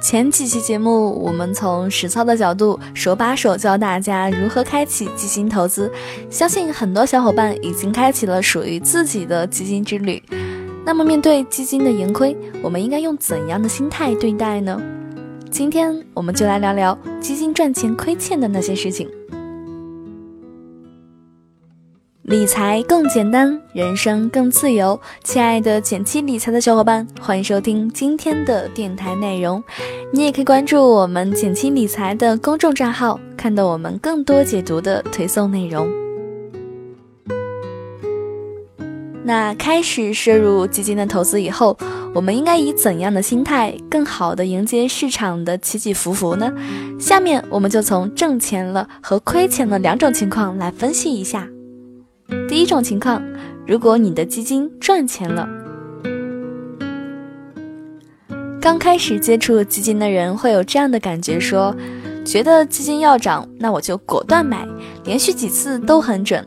前几期节目，我们从实操的角度，手把手教大家如何开启基金投资。相信很多小伙伴已经开启了属于自己的基金之旅。那么，面对基金的盈亏，我们应该用怎样的心态对待呢？今天我们就来聊聊基金赚钱亏欠的那些事情。理财更简单，人生更自由。亲爱的减七理财的小伙伴，欢迎收听今天的电台内容。你也可以关注我们减七理财的公众账号，看到我们更多解读的推送内容。那开始摄入基金的投资以后，我们应该以怎样的心态，更好的迎接市场的起起伏伏呢？下面我们就从挣钱了和亏钱了两种情况来分析一下。第一种情况，如果你的基金赚钱了，刚开始接触基金的人会有这样的感觉：说，觉得基金要涨，那我就果断买，连续几次都很准。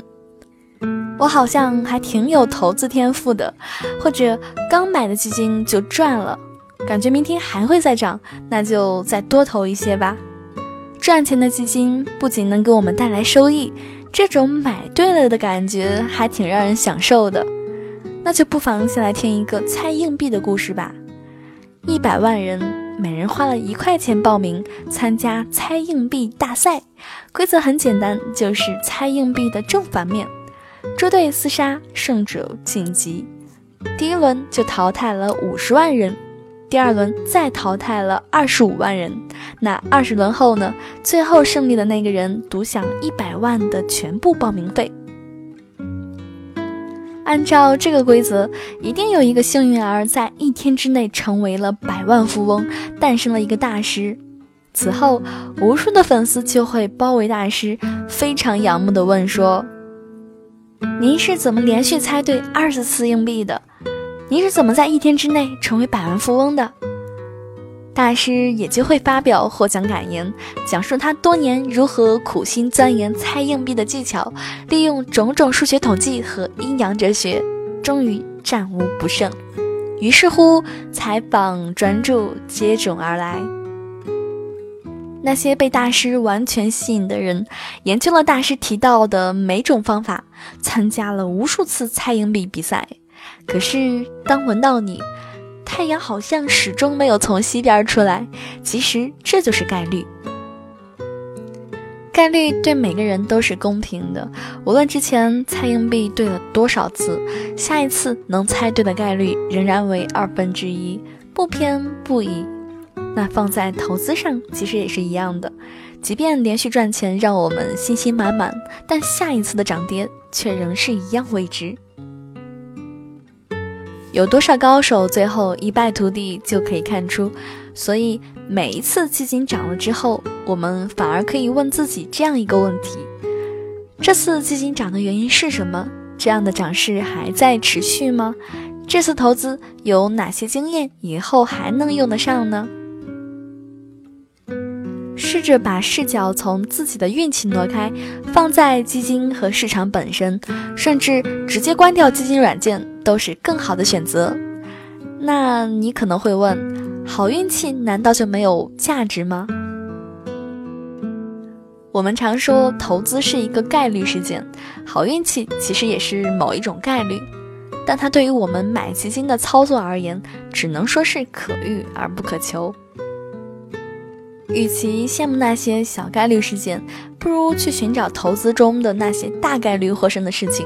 我好像还挺有投资天赋的，或者刚买的基金就赚了，感觉明天还会再涨，那就再多投一些吧。赚钱的基金不仅能给我们带来收益。这种买对了的感觉还挺让人享受的，那就不妨先来听一个猜硬币的故事吧。一百万人，每人花了一块钱报名参加猜硬币大赛，规则很简单，就是猜硬币的正反面。捉对厮杀，胜者晋级。第一轮就淘汰了五十万人。第二轮再淘汰了二十五万人，那二十轮后呢？最后胜利的那个人独享一百万的全部报名费。按照这个规则，一定有一个幸运儿在一天之内成为了百万富翁，诞生了一个大师。此后，无数的粉丝就会包围大师，非常仰慕的问说：“您是怎么连续猜对二十次硬币的？”你是怎么在一天之内成为百万富翁的？大师也就会发表获奖感言，讲述他多年如何苦心钻研猜硬币的技巧，利用种种数学统计和阴阳哲学，终于战无不胜。于是乎，采访专注接踵而来。那些被大师完全吸引的人，研究了大师提到的每种方法，参加了无数次猜硬币比赛。可是，当闻到你，太阳好像始终没有从西边出来。其实这就是概率，概率对每个人都是公平的。无论之前猜硬币对了多少次，下一次能猜对的概率仍然为二分之一，不偏不倚。那放在投资上，其实也是一样的。即便连续赚钱让我们信心满满，但下一次的涨跌却仍是一样未知。有多少高手最后一败涂地就可以看出，所以每一次基金涨了之后，我们反而可以问自己这样一个问题：这次基金涨的原因是什么？这样的涨势还在持续吗？这次投资有哪些经验以后还能用得上呢？试着把视角从自己的运气挪开，放在基金和市场本身，甚至直接关掉基金软件都是更好的选择。那你可能会问：好运气难道就没有价值吗？我们常说投资是一个概率事件，好运气其实也是某一种概率，但它对于我们买基金的操作而言，只能说是可遇而不可求。与其羡慕那些小概率事件，不如去寻找投资中的那些大概率获胜的事情。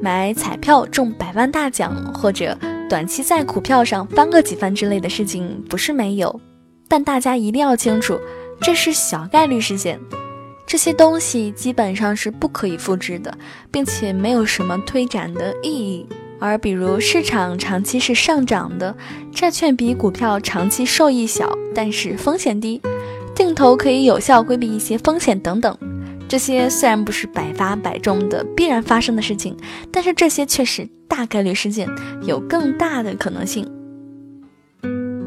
买彩票中百万大奖，或者短期在股票上翻个几番之类的事情，不是没有，但大家一定要清楚，这是小概率事件。这些东西基本上是不可以复制的，并且没有什么推展的意义。而比如市场长期是上涨的，债券比股票长期受益小，但是风险低，定投可以有效规避一些风险等等。这些虽然不是百发百中的必然发生的事情，但是这些却是大概率事件，有更大的可能性。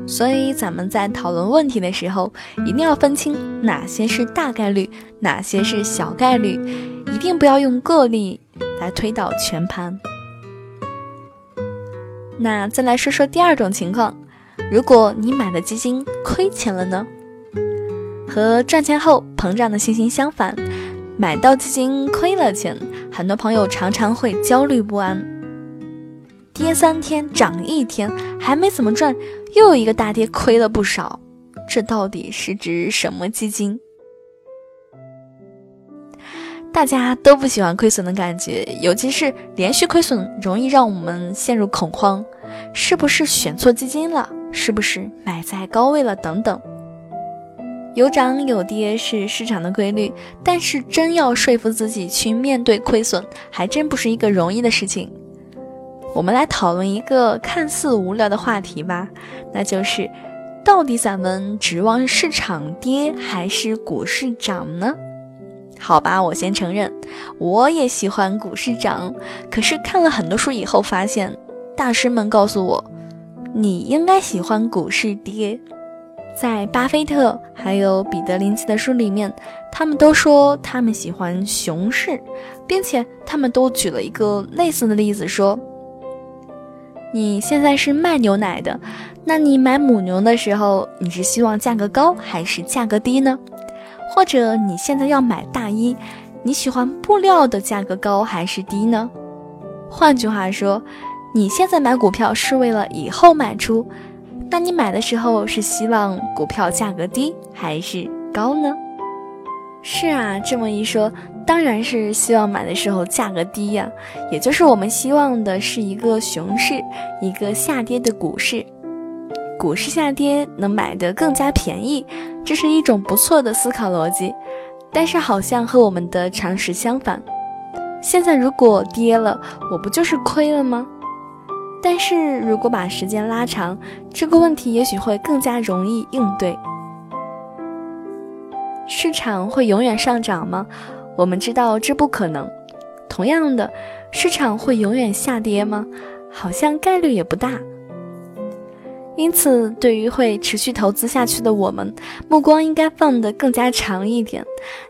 所以咱们在讨论问题的时候，一定要分清哪些是大概率，哪些是小概率，一定不要用个例来推导全盘。那再来说说第二种情况，如果你买的基金亏钱了呢？和赚钱后膨胀的信心相反，买到基金亏了钱，很多朋友常常会焦虑不安。跌三天涨一天，还没怎么赚，又一个大跌，亏了不少。这到底是指什么基金？大家都不喜欢亏损的感觉，尤其是连续亏损，容易让我们陷入恐慌。是不是选错基金了？是不是买在高位了？等等。有涨有跌是市场的规律，但是真要说服自己去面对亏损，还真不是一个容易的事情。我们来讨论一个看似无聊的话题吧，那就是，到底咱们指望市场跌还是股市涨呢？好吧，我先承认，我也喜欢股市涨。可是看了很多书以后，发现大师们告诉我，你应该喜欢股市跌。在巴菲特还有彼得林奇的书里面，他们都说他们喜欢熊市，并且他们都举了一个类似的例子，说你现在是卖牛奶的，那你买母牛的时候，你是希望价格高还是价格低呢？或者你现在要买大衣，你喜欢布料的价格高还是低呢？换句话说，你现在买股票是为了以后卖出，那你买的时候是希望股票价格低还是高呢？是啊，这么一说，当然是希望买的时候价格低呀，也就是我们希望的是一个熊市，一个下跌的股市。股市下跌能买得更加便宜，这是一种不错的思考逻辑，但是好像和我们的常识相反。现在如果跌了，我不就是亏了吗？但是如果把时间拉长，这个问题也许会更加容易应对。市场会永远上涨吗？我们知道这不可能。同样的，市场会永远下跌吗？好像概率也不大。因此，对于会持续投资下去的我们，目光应该放得更加长一点。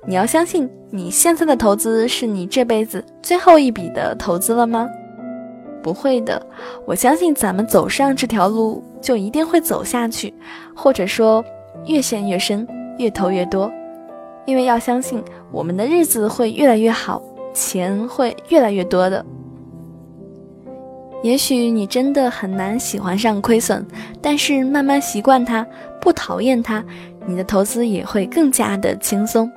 你要相信，你现在的投资是你这辈子最后一笔的投资了吗？不会的，我相信咱们走上这条路，就一定会走下去，或者说越陷越深，越投越多。因为要相信，我们的日子会越来越好，钱会越来越多的。也许你真的很难喜欢上亏损，但是慢慢习惯它，不讨厌它，你的投资也会更加的轻松。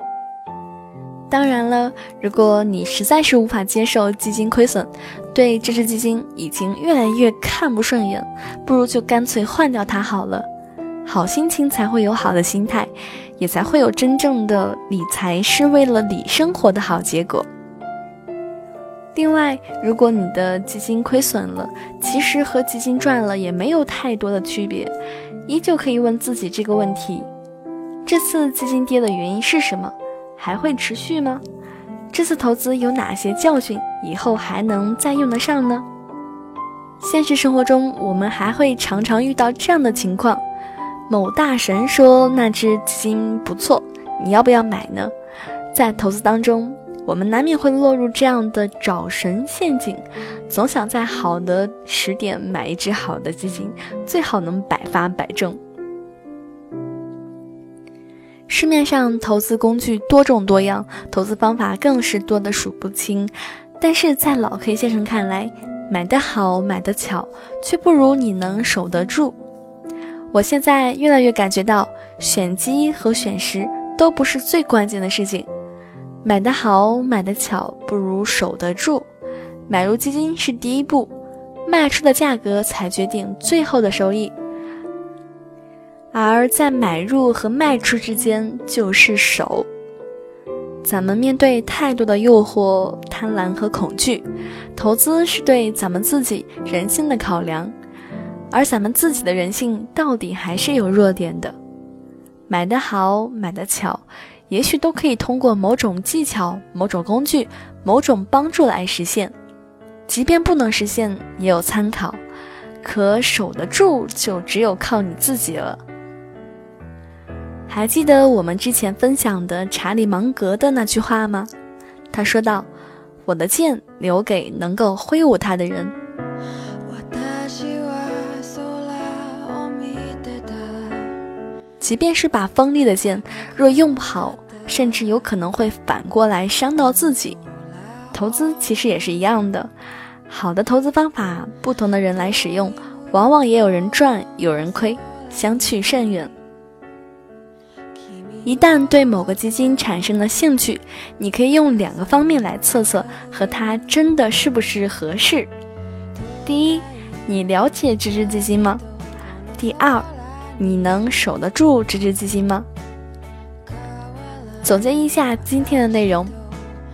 当然了，如果你实在是无法接受基金亏损，对这只基金已经越来越看不顺眼，不如就干脆换掉它好了。好心情才会有好的心态，也才会有真正的理财是为了理生活的好结果。另外，如果你的基金亏损了，其实和基金赚了也没有太多的区别，依旧可以问自己这个问题：这次基金跌的原因是什么？还会持续吗？这次投资有哪些教训？以后还能再用得上呢？现实生活中，我们还会常常遇到这样的情况：某大神说那只基金不错，你要不要买呢？在投资当中。我们难免会落入这样的找神陷阱，总想在好的时点买一只好的基金，最好能百发百中。市面上投资工具多种多样，投资方法更是多得数不清。但是在老 K 先生看来，买得好，买得巧，却不如你能守得住。我现在越来越感觉到，选基和选时都不是最关键的事情。买得好，买得巧，不如守得住。买入基金是第一步，卖出的价格才决定最后的收益。而在买入和卖出之间就是守。咱们面对太多的诱惑、贪婪和恐惧，投资是对咱们自己人性的考量，而咱们自己的人性到底还是有弱点的。买得好，买得巧。也许都可以通过某种技巧、某种工具、某种帮助来实现，即便不能实现，也有参考。可守得住，就只有靠你自己了。还记得我们之前分享的查理芒格的那句话吗？他说道：“我的剑留给能够挥舞它的人。”即便是把锋利的剑，若用不好，甚至有可能会反过来伤到自己。投资其实也是一样的，好的投资方法，不同的人来使用，往往也有人赚，有人亏，相去甚远。一旦对某个基金产生了兴趣，你可以用两个方面来测测和它真的是不是合适。第一，你了解这只基金吗？第二，你能守得住这只基金吗？总结一下今天的内容：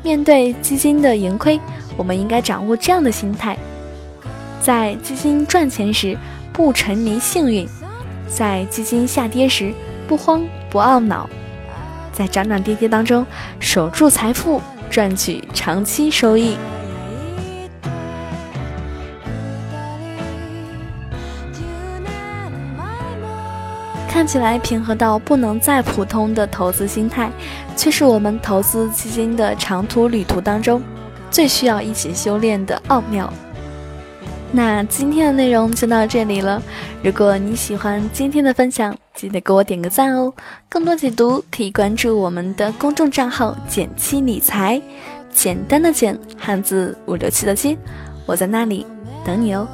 面对基金的盈亏，我们应该掌握这样的心态：在基金赚钱时不沉迷幸运，在基金下跌时不慌不懊恼。在涨涨跌跌当中，守住财富，赚取长期收益。看起来平和到不能再普通的投资心态，却是我们投资基金的长途旅途当中最需要一起修炼的奥妙。那今天的内容就到这里了。如果你喜欢今天的分享，记得给我点个赞哦。更多解读可以关注我们的公众账号“简七理财”，简单的简，汉字五六七的七，我在那里等你哦。